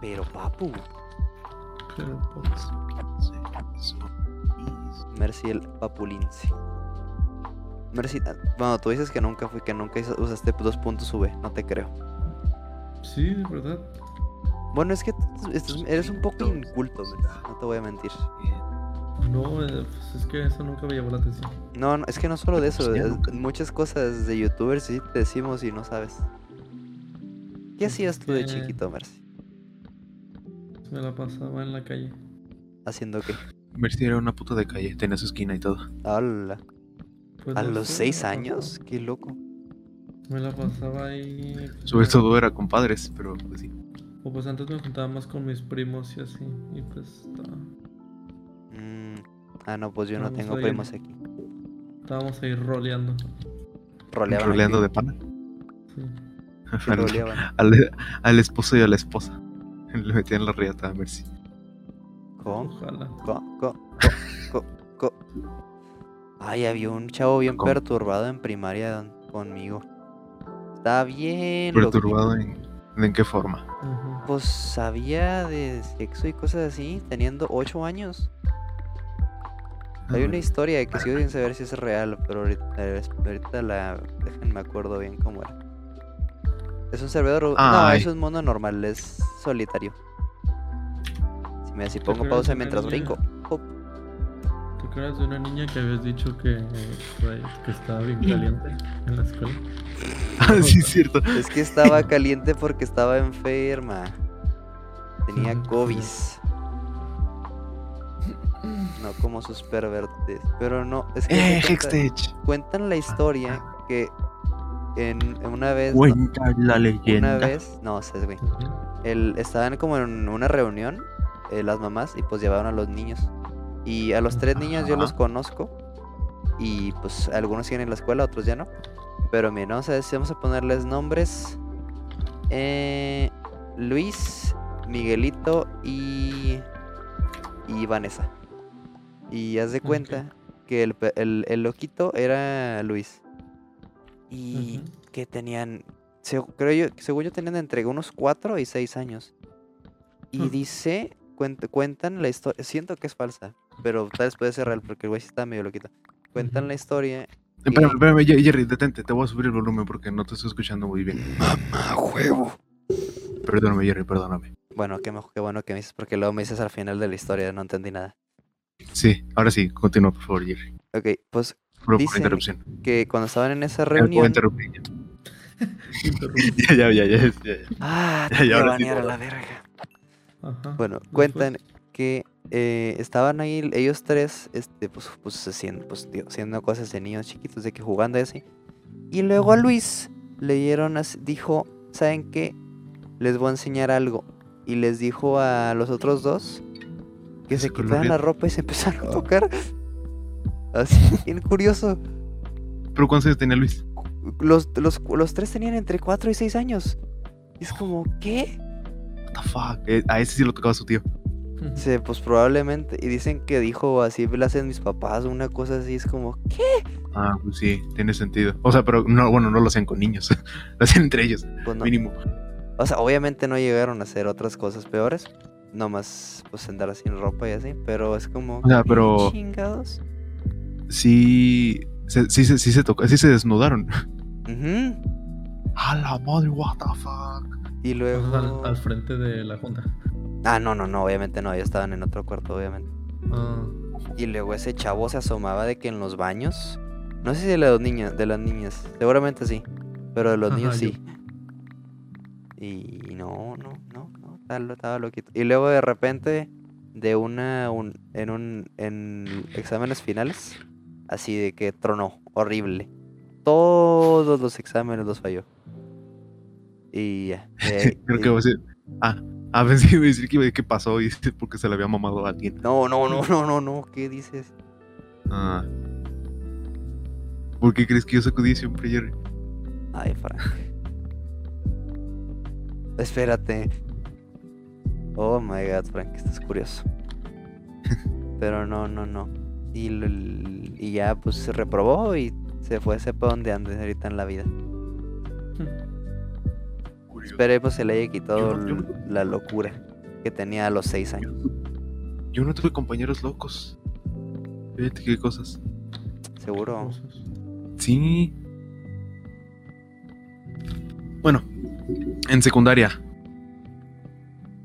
Pero papu, Pero pues. Mercy el papulince. Mercy, ah, bueno, tú dices que nunca fui, que nunca usaste dos puntos V, no te creo. Sí, de verdad. Bueno, es que eres un poco inculto, Mercy, no te voy a mentir. No, eh, pues es que eso nunca me llamó la atención. No, no, es que no solo de eso, es- muchas cosas de youtubers sí te decimos y no sabes. ¿Qué hacías tú de que- chiquito, Mercy? Me la pasaba en la calle. ¿Haciendo qué? Mercy era una puta de calle, tenía su esquina y todo. Hola. Pues ¿A no los sé, seis años? pasaba- Qué loco. Me la pasaba ahí. Sobre todo era con padres, pero pues sí. O pues antes me juntaba más con mis primos y así. Y pues estaba- Mm, Ah, no, pues yo no tengo primos aquí. estábamos ahí roleando. Roleaban. Roleando aquí. de pana. Sí. Al- al esposo y a la esposa. Le metían la riata a Mercy. ¿Cómo? Ojalá. Co, co, co, co, co. Ay, había un chavo bien perturbado en primaria conmigo. Estaba bien. Perturbado en, en qué forma. Pues sabía de sexo y cosas así, teniendo 8 años. Hay una Ah, historia que sigo sin saber si es real, pero ahorita, ahorita la. Déjenme acuerdo bien cómo era. Es un servidor. No, es un mundo normal, es solitario. Si me si pongo pausa mientras niña? brinco. Hop. ¿Te acuerdas de una niña que habías dicho que, que que estaba bien caliente en la escuela? Ah, sí, es cierto. Es que estaba caliente porque estaba enferma. Tenía. COVID. No como sus pervertes. Pero no, es que ¡Eh, se cuenta- Hextech! cuentan la historia que en, en una vez. Cuenta la una leyenda. vez. No, sé, güey. Ujú. el- estaban como en una reunión, eh, las mamás, y pues llevaban a los niños. Y a los tres niños yo los conozco. Y pues algunos siguen en la escuela, otros ya no. Pero miren, vamos a, ver si vamos a ponerles nombres. Eh, Luis, Miguelito y, y Vanessa. Y haz de cuenta que el, el, el loquito era Luis. Y que tenían, se- creo yo, según yo tenían entre unos 4 y 6 años. Y dice, cuent- cuentan la historia, siento que es falsa, pero tal vez puede ser real porque el güey sí está medio loquito. Cuentan la historia. Espérame, Ye- Jerry, detente, te voy a subir el volumen porque no te estoy escuchando muy bien. ¡Mamá, huevo! Perdóname, Jerry, perdóname. Bueno, qué, mejor, qué bueno que me dices porque luego me dices al final de la historia, no entendí nada. Sí, ahora sí, continúa, por favor, Jerry. Ok, pues por Dicen- interrupción. que cuando estaban en esa reunión... ya. Interrumpí. Ya, ya, ya, ya, ya, ya. ¡Ah! Ya, Te a banear a la verga. Ajá. Bueno, Después. cuentan que eh, estaban ahí ellos tres, este, pues, pues haciendo, pues, tío, haciendo cosas de niños chiquitos, de que jugando y así. Y luego a Luis le dieron, así- dijo, ¿saben qué? Les voy a enseñar algo. Y les dijo a los otros dos que se quitaran la ropa y se empezaron a tocar. Así, bien curioso. ¿Pero cuántos años tenía Luis? Los, los, los tres tenían entre 4 y 6 años. Y es como, ¿qué? What the fuck? Eh, a ese sí lo tocaba su tío. Sí, pues probablemente. Y dicen que dijo así lo hacen mis papás, una cosa así. Es como, ¿qué? Ah, pues sí, tiene sentido. O sea, pero no, bueno, no lo hacían con niños. lo hacían entre ellos, Pues no. mínimo. O sea, obviamente no llegaron a hacer otras cosas peores. Nomás, pues andar sin ropa y así. Pero es como. O sea, ¿qué pero- chingados? Sí, se, sí, se- sí se tocó, sí se desnudaron. A la madre, what the fuck. Y luego. al, al frente de la junta. Ah, no, no, no, obviamente no. Ellos estaban en otro cuarto, obviamente. Ah, Y luego ese chavo se asomaba de que en los baños. No sé si de los niños, de las niñas. Seguramente sí. Pero de los Ajá, niños yo- sí. Y no, no, no, no. Estaba, estaba loquito. Y luego de repente, de una. un- en un. en exámenes finales. Así de que tronó. Horrible. Todos los exámenes los falló. Y ya. Creo que va a ser. Ah, a ver si iba a decir que iba- qué pasó y porque se le había mamado a alguien. No, no, no, no, no, no. ¿Qué dices? Ah. ¿Por qué crees que yo sacudí siempre, Jerry? Ay, Frank. Espérate. Oh my god, Frank, estás curioso. Pero no, no, no. Y, y ya pues se reprobó y se fue, sepa dónde ande ahorita en la vida. ujú. Esperemos se le haya quitado Yo no- yo no- l- la locura. que tenía a los 6 años. Yo no tuve compañeros locos. Fíjate qué cosas. Seguro. Sí. Bueno, en secundaria.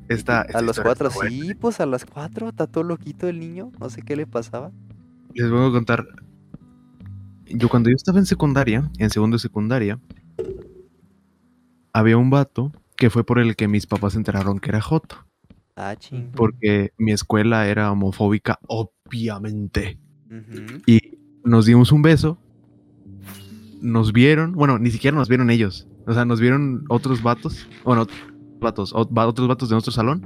Esta, esta A los historia 4, está buena. sí, pues a las 4, está todo loquito el niño. No sé qué le pasaba. Les voy a contar. Yo cuando yo estaba en secundaria, en segundo de secundaria, había un vato que fue por el que mis papás se enteraron que era Joto. Ah, ching. Porque mi escuela era homofóbica, obviamente. Y nos dimos un beso. Nos vieron, bueno, ni siquiera nos vieron ellos. O sea, nos vieron otros vatos. Bueno, vatos, ot- va- otros vatos de nuestro salón.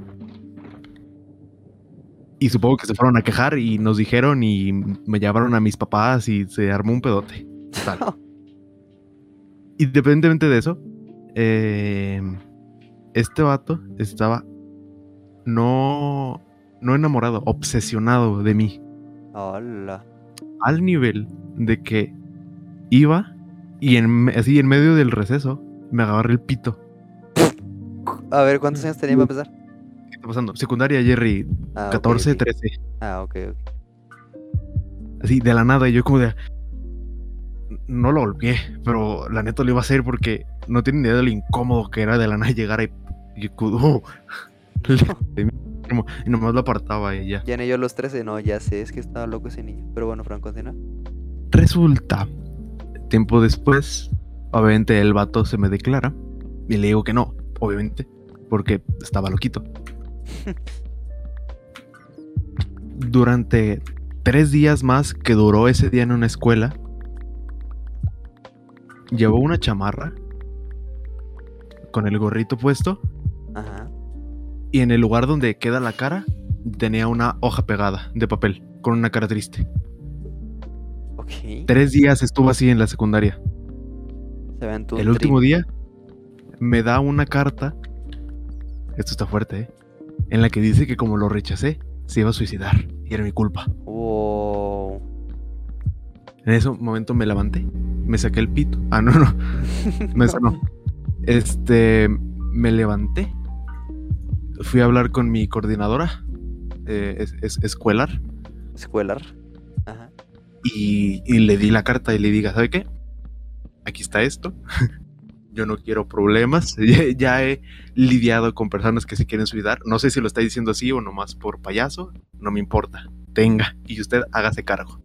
Y supongo que se fueron a quejar y nos dijeron y me llevaron a mis papás y se armó un pedote. Total. Independientemente de eso, eh, este vato estaba no, no enamorado, obsesionado de mí Hola. al nivel de que iba y en, así en medio del receso me agarré el pito. A ver, ¿cuántos años tenía para empezar? ¿Qué está pasando? Secundaria, Jerry, Ah, ok, 14, ok. 13. Ah, ok, ok. Así, de la nada, y yo como de... No lo golpeé, pero la neta lo iba a hacer porque no tienen idea de lo incómodo que era de la nada llegar y... y como- y nomás lo apartaba y ya. Ya ni yo los 13, no, ya sé, es que estaba loco ese niño. Pero bueno, Fran, continúa. Resulta, tiempo después, obviamente el vato se me declara y le digo que no, obviamente, porque estaba loquito. Durante tres días más que duró ese día en una escuela, llevó una chamarra con el gorrito puesto Ajá. y en el lugar donde queda la cara tenía una hoja pegada de papel con una cara triste. Ok. Tres días estuvo así en la secundaria. Se El último día me da una carta. Esto está fuerte, ¿eh? En la que dice que como lo rechacé, se iba a suicidar. Y era mi culpa. Wow. En ese momento me levanté, me saqué el pito. Ah, no, no. No, eso no. Este, me levanté. Fui a hablar con mi coordinadora eh, es- es- escolar Escuelar. Ajá. y, y le di la carta y le diga, ¿sabe qué? Aquí está esto. Yo no quiero problemas. Ya, he lidiado con personas que se quieren suicidar. No sé si lo está diciendo así o nomás por payaso. No me importa. Tenga. Y usted hágase cargo.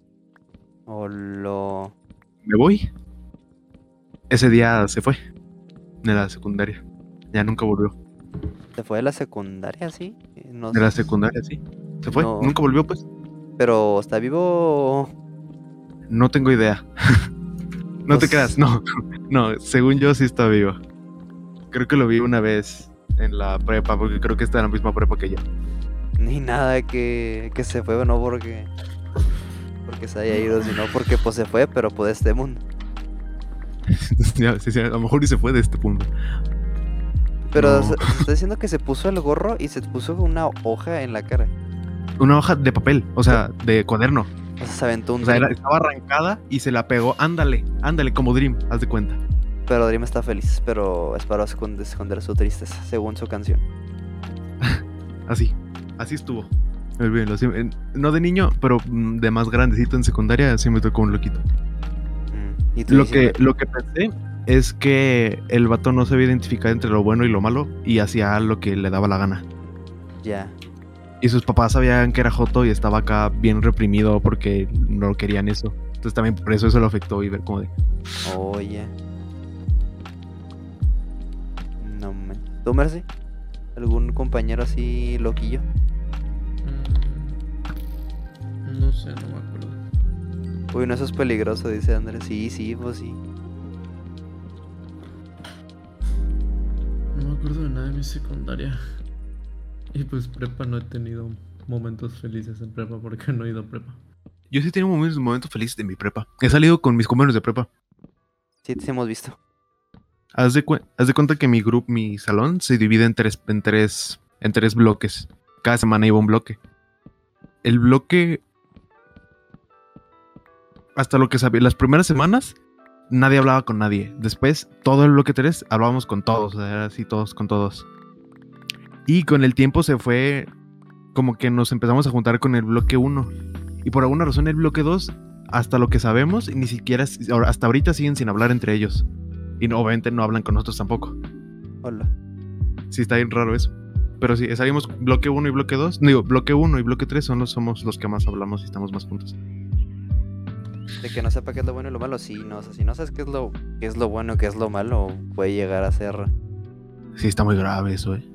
O lo. Me voy. Ese día se fue. De la secundaria. Ya nunca volvió. ¿Se fue de la secundaria, sí? No De la secundaria, sí. Se fue. No. Nunca volvió, pues. Pero, ¿está vivo? No tengo idea. no te creas, no. No, según yo sí está vivo. Creo que lo vi una vez en la prepa, porque creo que está en la misma prepa que yo. Ni nada que, que se fue, no porque. Porque se haya ido, sino porque pues se fue, pero pues de este mundo. Ya, sí, sí, a lo mejor y se fue de este punto. Pero No. se, se está diciendo que se puso el gorro y se puso una hoja en la cara. Una hoja de papel, o sea, de cuaderno. O sea, se aventó un O sea, era- trip, estaba arrancada y se la pegó. Ándale, ándale, como Dream, haz de cuenta. pero Dream está feliz, pero es para esconder, su tristeza, según su canción. Así, así estuvo. No de niño, pero mm, de más grandecito en secundaria, sí me tocó un loquito. Mm, Y Lo que, lo que pensé es que el vato no sabía identificar entre lo bueno y lo malo y hacía lo que le daba la gana. Ya. Y sus papás sabían que era Joto y estaba acá bien reprimido porque no querían eso. Entonces también por eso eso lo afectó y ver como de... Oye. No man. ¿Tú, Mercy? ¿Algún compañero así loquillo? Mm, No sé, no me acuerdo. Uy, no, eso es peligroso, dice Andrés. Sí, sí, pues sí. No me acuerdo de nada de mi secundaria. Y pues prepa no he tenido momentos felices en prepa porque no he ido a prepa. Yo sí tengo momentos, momentos felices de mi prepa. He salido con mis compañeros de prepa. Sí, te hemos visto. Haz de, haz de cuenta que mi grupo, mi salón, se divide en tres, en tres, en tres bloques. Cada semana iba un bloque. El bloque. Hasta lo que sabía, las primeras semanas, nadie hablaba con nadie. Después, todo el bloque 3 hablábamos con todos. o sea, Era así, todos con todos. Y con el tiempo se fue como que nos empezamos a juntar con el bloque 1. Y por alguna razón el bloque 2, hasta lo que sabemos, ni siquiera, hasta ahorita siguen sin hablar entre ellos. Y no, obviamente no hablan con nosotros tampoco. Hola. Sí, está bien raro eso. Pero sí, salimos bloque 1 y bloque 2. Digo, bloque 1 y bloque 3 son los, somos los que más hablamos y estamos más juntos. De que no sepa qué es lo bueno y lo malo, sí, no. O sea, si no sabes qué es lo, qué es lo bueno y qué es lo malo, puede llegar a ser. Sí, está muy grave eso, eh.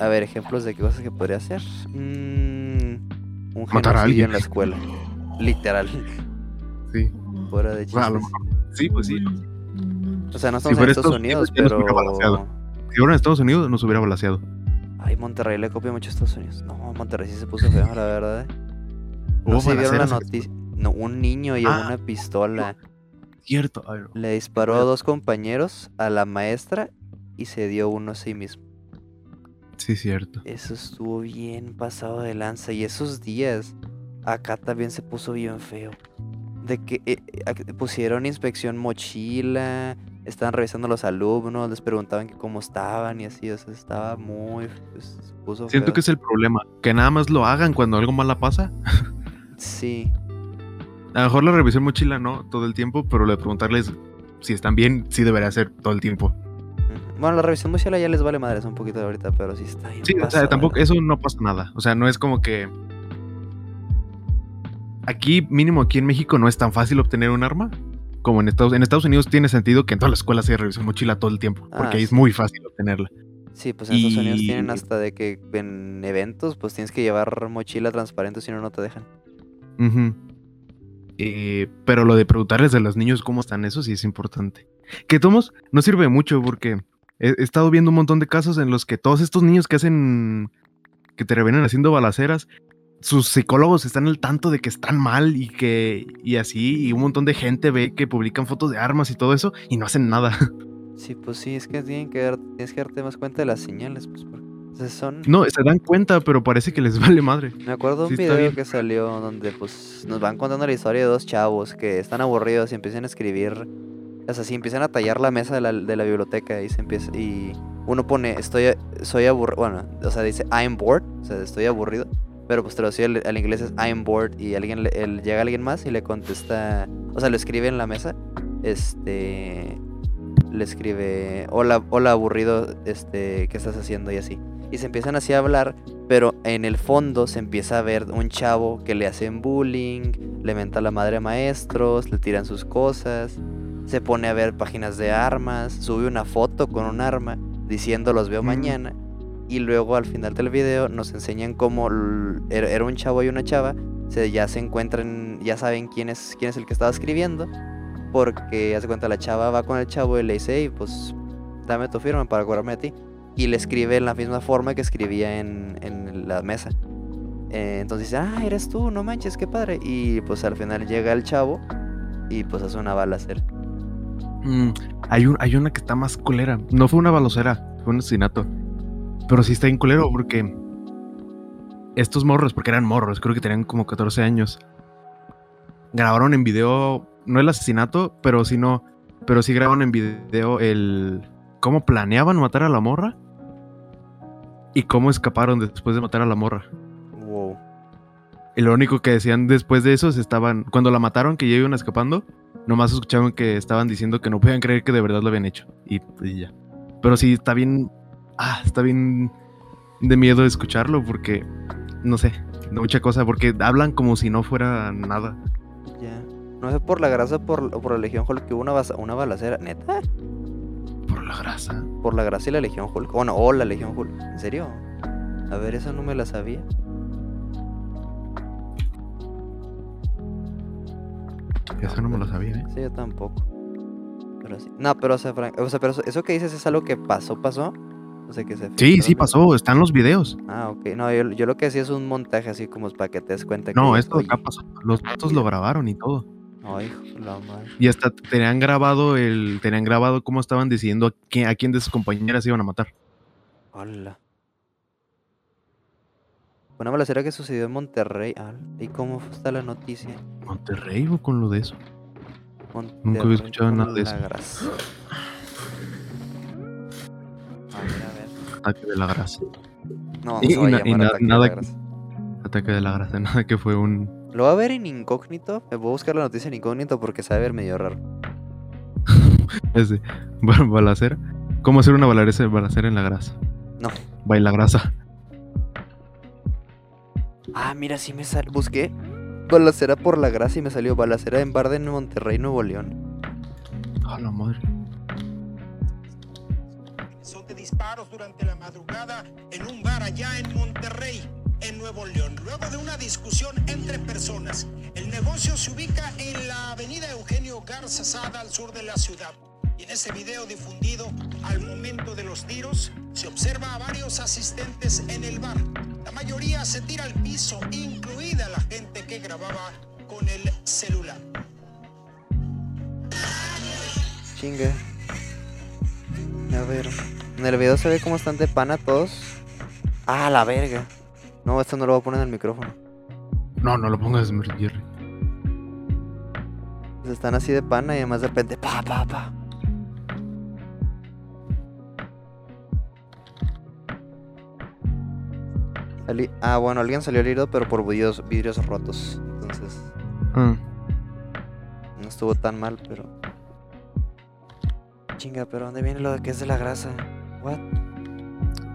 A ver, ejemplos de qué cosas que podría hacer. Mm, un Matar a alguien. en la escuela. Literal. Sí. Fuera de Bueno. Sí, pues sí. O sea, no Si estamos en Estados Unidos, pero. Si fuera en Estados Unidos nos hubiera balaseado. Ay, Monterrey le copia mucho a Estados Unidos. No, Monterrey sí se puso feo, la verdad. eh. No si vieron la noticia. No, un niño llevó Ah, una pistola. Cierto. Ay, no. Le disparó a dos compañeros, a la maestra y se dio uno a sí mismo. Sí, cierto. Eso estuvo bien pasado de lanza. Y esos días, acá también se puso bien feo. De que eh, eh, pusieron inspección mochila, estaban revisando a los alumnos, les preguntaban que cómo estaban y así. O sea, estaba muy. pues, se puso Siento feo. que es el problema. Que nada más lo hagan cuando algo mala pasa. Sí. A lo mejor la revisión mochila no todo el tiempo, pero lo de preguntarles si están bien, sí debería ser todo el tiempo. Bueno, la revisión mochila ya les vale madres un poquito ahorita, pero sí está bien. Sí, o sea, de tampoco, eso no pasa nada. O sea, no es como que. Aquí, mínimo aquí en México, no es tan fácil obtener un arma. Como en Estados, en Estados Unidos tiene sentido que en todas las escuelas se revisión mochila todo el tiempo. Ah, Porque ahí es muy fácil obtenerla. Sí, pues en Estados Unidos tienen hasta de que en eventos, pues tienes que llevar mochila transparente, si no, no te dejan. Eh, pero lo de preguntarles a los niños cómo están, eso sí es importante. Que tomos no sirve mucho porque he, he estado viendo un montón de casos en los que todos estos niños que hacen, que te revienen haciendo balaceras, sus psicólogos están al tanto de que están mal y que, y así, y un montón de gente ve que publican fotos de armas y todo eso y no hacen nada. Sí, pues sí, es que tienen que dar, tienes que darte más cuenta de las señales, pues porque son... No, se dan cuenta, pero parece que les vale madre. Me acuerdo un sí video que salió donde pues nos van contando la historia de dos chavos que están aburridos y empiezan a escribir, o sea, si empiezan a tallar la mesa de la, de la biblioteca y se empieza y uno pone estoy soy aburrido, bueno, o sea, dice I'm bored, o sea, estoy aburrido, pero pues traducido al, al inglés es I'm bored y alguien llega alguien más y le contesta, o sea, lo escribe en la mesa, este le escribe hola hola aburrido, este, ¿qué estás haciendo? y así. Y se empiezan así a hablar pero en el fondo se empieza a ver un chavo que le hacen bullying, le menta a la madre a maestros, le tiran sus cosas, se pone a ver páginas de armas, sube una foto con un arma diciendo los veo Mm. mañana y luego al final del video nos enseñan cómo l- era un chavo y una chava, se, ya se encuentran, ya saben quién es, quién es el que estaba escribiendo, porque hace cuenta la chava va con el chavo y le dice, "Ey, pues dame tu firma para cobrarme a ti y le escribe en la misma forma que escribía en, en la mesa. Eh, entonces dice, ah, eres tú, no manches, qué padre. Y pues al final llega el chavo y pues hace una balacera. Mm, hay, un, hay una que está más culera. No fue una balacera, fue un asesinato. Pero sí está bien culero porque estos morros, porque eran morros, creo que tenían como 14 años, grabaron en video, no el asesinato, pero sí no, pero sí grabaron en video el cómo planeaban matar a la morra y cómo escaparon después de matar a la morra. Wow. Y lo único que decían después de eso es estaban, cuando la mataron, que ya iban escapando, nomás escuchaban que estaban diciendo que no podían creer que de verdad lo habían hecho. Y, y ya. Pero sí, está bien, ah, está bien de miedo escucharlo porque, no sé, mucha cosa, porque hablan como si no fuera nada. Ya. No sé por la grasa por, o por la Legión Hulk que hubo una, una balacera. ¿Neta? Por la grasa. Por la grasa y la Legión Hulk. Bueno, o la Legión Hulk. ¿En serio? A ver, esa no me la sabía. Eso no me lo sabía, ¿eh? Sí, yo tampoco. Pero sí. No, pero o sea, Frank- o sea, pero eso, eso que dices es algo que pasó, pasó. O sea, que se Sí, sí pasó, están los videos. Ah, ok. No, yo, yo lo que hacía es un montaje así como para que te des cuenta que. No, esto acá pasó. Los datos lo grabaron y todo. Ay, la madre. Y hasta tenían grabado el, tenían grabado cómo estaban diciendo a quién, a quién de sus compañeras iban a matar. Hola. Una balacera que sucedió en Monterrey. Ah, ¿Y cómo está la noticia? Monterrey o con lo de eso. Monterrey escuchado por nada de eso. grasa. A ver, a ver. ataque de la grasa. No, no Y- se va a y na- y llamar na- ataque de nada la grasa. Ataque de la grasa, nada que fue un. Lo va a ver en incógnito. Me voy a buscar la noticia en incógnito porque sabe ver medio raro. Ese. ba- Balacera. ¿Cómo hacer una balacera, balacera en la grasa? No. Baila grasa. Ah, mira, sí me sale. Busqué balacera por la grasa y me salió balacera en bar de Monterrey, Nuevo León. A la madre. Son de disparos durante la madrugada en un bar allá en Monterrey, en Nuevo León. Luego de una discusión entre personas, el negocio se ubica en la avenida Eugenio Garza Sada al sur de la ciudad. Y en ese video difundido al momento de los tiros, se observa a varios asistentes en el bar. La mayoría se tira al piso, incluida la gente que grababa con el celular. Chinga. A ver. En el video se ve cómo están de pana todos. Ah, la verga. No, esto no lo voy a poner en el micrófono. No, no lo pongas, Jerry. Están así de pana y además de repente pa, pa, pa. Salí- Ah, bueno, alguien salió herido, pero por vidrios, vidrios rotos. Entonces, Ah, no estuvo tan mal, pero. Chinga, pero ¿dónde viene lo de que es de la grasa? What?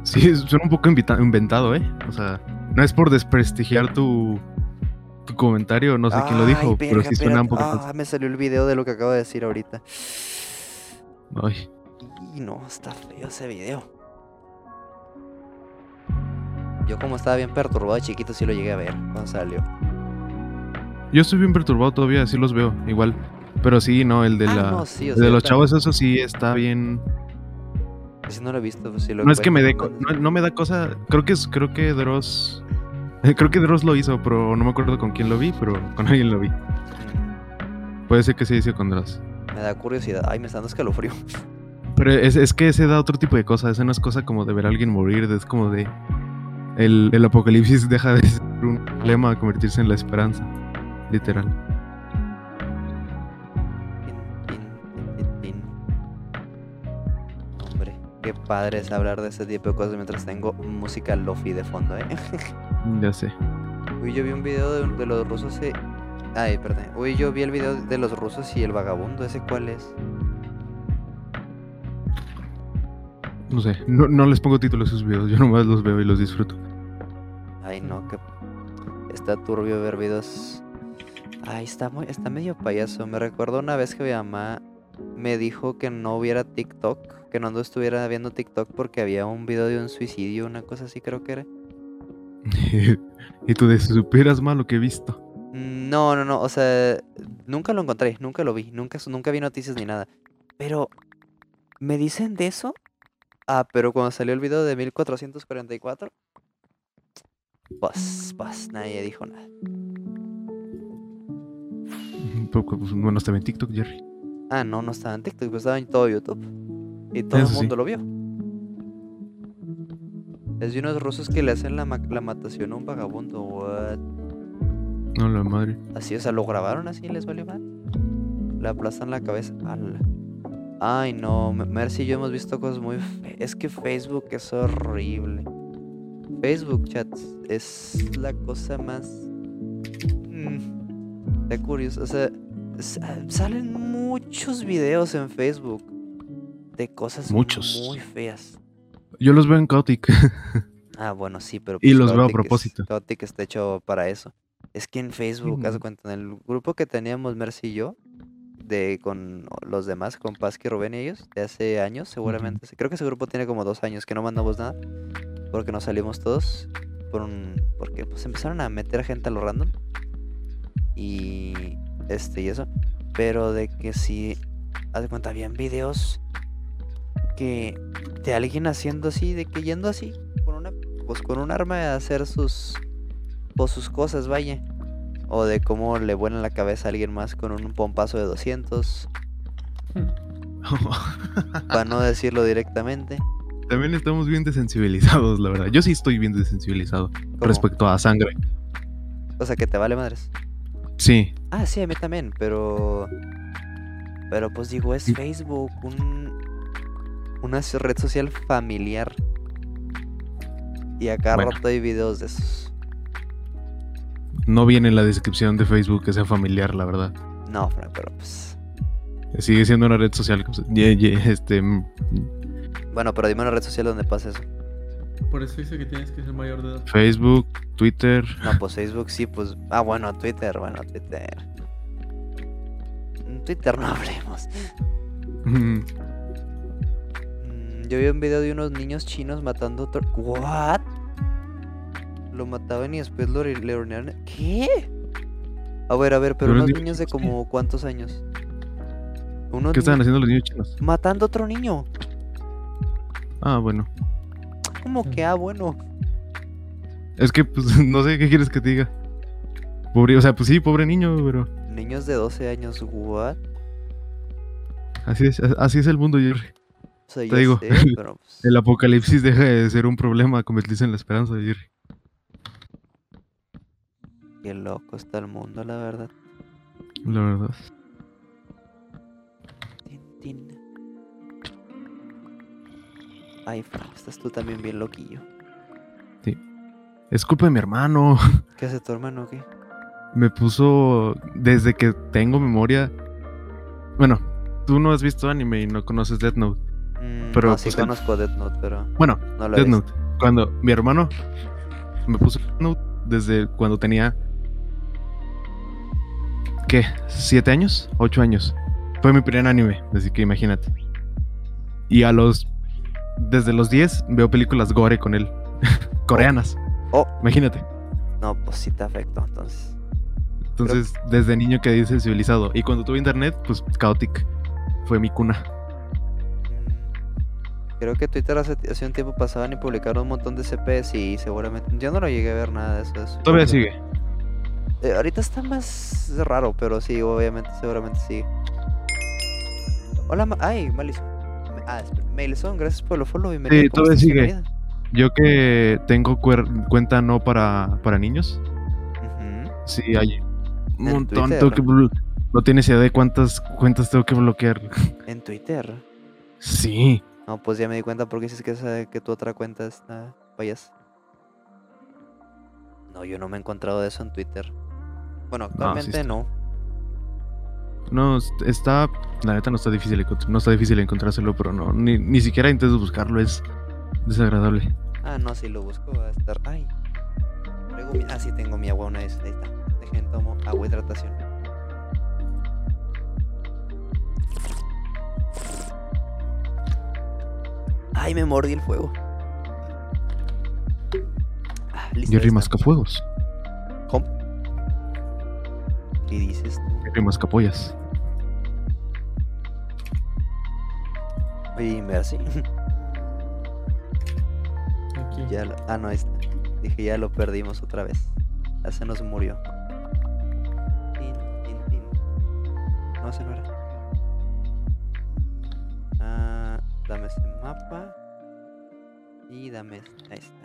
sí, suena un poco inventado, ¿eh? O sea, no es por desprestigiar tu, tu comentario, no sé quién lo dijo, Ay, pero sí suena un poco. Ah, me salió el video de lo que acabo de decir ahorita. Ay, Y no, está feo ese video. Yo como estaba bien perturbado de chiquito sí lo llegué a ver cuando salió. yo estoy bien perturbado todavía, sí los veo, igual. Pero sí, no, el de Ah, la. no, sí, o el sea, de los chavos, eso sí está bien. Si no lo he visto, pues sí lo No es que me dé, no, no me da cosa. Creo que es, creo que Dross. Creo que Dross lo hizo, pero no me acuerdo con quién lo vi, pero con alguien lo vi. Puede ser que se hizo con Dross. Me da curiosidad. Ay, me está dando escalofrío. Pero es, es que ese da otro tipo de cosas. Esa no es cosa como de ver a alguien morir. Es como de. El, el apocalipsis deja de ser un problema a convertirse en la esperanza. Literal. Hombre, qué padre es hablar de ese tipo de cosas mientras tengo música lofi de fondo, ¿eh? Ya sé. Uy, yo vi un video de, de los rusos y... Ay, perdón. Uy, yo vi el video de los rusos y el vagabundo. ¿Ese cuál es? No sé. No, no les pongo título a sus videos. Yo nomás los veo y los disfruto. Ay, no, que... Está turbio ver videos... Ay, está, muy, está medio payaso. Me recuerdo una vez que mi mamá me dijo que no viera TikTok. Que no estuviera viendo TikTok porque había un video de un suicidio, una cosa así creo que era. y tú de si supieras mal lo que he visto. No, no, no, o sea, nunca lo encontré, nunca lo vi, nunca, nunca vi noticias ni nada. Pero, ¿me dicen de eso? Ah, pero cuando salió el video de 1444, pues, pues, nadie dijo nada. Poco, pues, bueno, estaba en TikTok, Jerry. Ah, no, no estaba en TikTok, pues estaba en todo YouTube. Y todo Eso el sí. mundo lo vio. Es de unos rusos que le hacen la, ma- la matación a un vagabundo. What? No, la madre. Así, o sea, lo grabaron así y les valió mal. Le aplastan la cabeza. ¡Hala! Ay, no. Me- Mercy y yo hemos visto cosas muy. Es que Facebook es horrible. Facebook, chats, es la cosa más. Mm, Está curioso. O sea, sa- salen muchos videos en Facebook de cosas Muchos. muy feas. Yo los veo en Chaotic. Ah, bueno, sí, pero. Y pues los veo a Chaotic es- propósito. Chaotic está hecho para eso. Es que en Facebook, haz de Mm. cuenta, en el grupo que teníamos Mercy y yo, de con los demás, con Pasky, Rubén y ellos, de hace años, seguramente. Creo que ese grupo tiene como dos años que no mandamos nada, porque nos salimos todos, por un, porque pues empezaron a meter gente a lo random. Y este y eso. Pero de que sí, haz de cuenta, habían videos que de alguien haciendo así, de que yendo así, con una, pues con un arma a hacer sus, pues sus cosas, vaya. O de cómo le vuelan la cabeza a alguien más con un pompazo de 200, para no decirlo directamente. También estamos bien desensibilizados, la verdad. Yo sí estoy bien desensibilizado ¿Cómo? respecto a sangre. O sea, que te vale madres. Sí, Ah, sí, a mí también, pero... Pero pues digo, es. Facebook, un, una red social familiar. Y acá Bueno. rato hay videos de esos. No viene en la descripción de Facebook que sea familiar, la verdad. No, Frank, pero pues. Sigue siendo una red social. como se- ye- ye- Este, mm, Bueno, pero dime una red social donde pasa eso. Por eso dice que tienes que ser mayor de edad. Facebook, Twitter. No, pues Facebook sí, pues. Ah, bueno, Twitter, bueno, Twitter. En Twitter no hablemos. mm, Mm, Yo vi un video de unos niños chinos matando otro. ¿What? Lo mataban y después lo le hornearon. ¿Qué? A ver, a ver, pero unos niños de como cuántos años? Unos ¿Qué estaban haciendo los niños chinos? matando a otro niño. Ah, bueno. Como que, ah, bueno. Es que, pues, no sé qué quieres que te diga. Pobre, o sea, pues sí, pobre niño, pero Niños de 12 años, ¿what? así es, así es el mundo, Jerry. O sea, Te digo, sé, pero pues, El apocalipsis deja de ser un problema, convertirse en la esperanza, Jerry. Qué loco está el mundo, la verdad. La verdad. Tin, tin. Ay, Fran, estás tú también bien loquillo. Es culpa de mi hermano. ¿Qué hace tu hermano o qué? Me puso desde que tengo memoria. Bueno, tú no has visto anime y no conoces Death Note. Mm, Pero, no, sí pues, conozco Death Note, pero Bueno, no Death. Note. Cuando mi hermano me puso Death Note desde cuando tenía. ¿Qué? ¿Siete años? ¿Ocho años? Fue mi primer anime, así que imagínate. Y a los. Desde los 10 veo películas gore con él. Coreanas. Oh. Imagínate. No, pues sí te afectó, entonces. Entonces, desde niño que dice civilizado. Y cuando tuve internet, pues Chaotic. Fue mi cuna. Mm, Creo que Twitter hace, hace un tiempo pasaban y publicaron un montón de CPs y seguramente... Yo no lo llegué a ver nada de eso. Todavía sigue. Eh, ahorita está más raro, pero sí, obviamente, seguramente sigue. Hola, Ma- ay, Malison. Ah, Mailson, gracias por el follow. Bienvenido. Sí, ¿cómo todavía sigue. Bienvenida. Yo que tengo cuenta no para, para niños. Sí, hay un montón. Tengo que no tienes idea de cuántas cuentas tengo que bloquear. En Twitter. Sí. No, pues ya me di cuenta porque dices que, esa, que tu otra cuenta está payas. No, yo no me he encontrado de eso en Twitter. Bueno, actualmente no. No, est- está. La neta no está difícil, no está difícil encontrárselo, pero no. Ni, ni siquiera intento buscarlo, es desagradable. Ah, no, si lo busco va a estar. Ay. Mi- Ah, sí, tengo mi agua una vez. Ahí está. Dejen, tomo agua hidratación. Ay, me mordí el fuego. Ah, listo. Ahí está. ¿Qué dices tú? Jerry Mascapollas. Oye, así. Aquí. Ya lo- Ah, no, está. Dije, ya lo perdimos otra vez. Ya se nos murió. Tin, tin, tin. No, ese no era. Ah, dame ese mapa. Y dame este. Ahí está.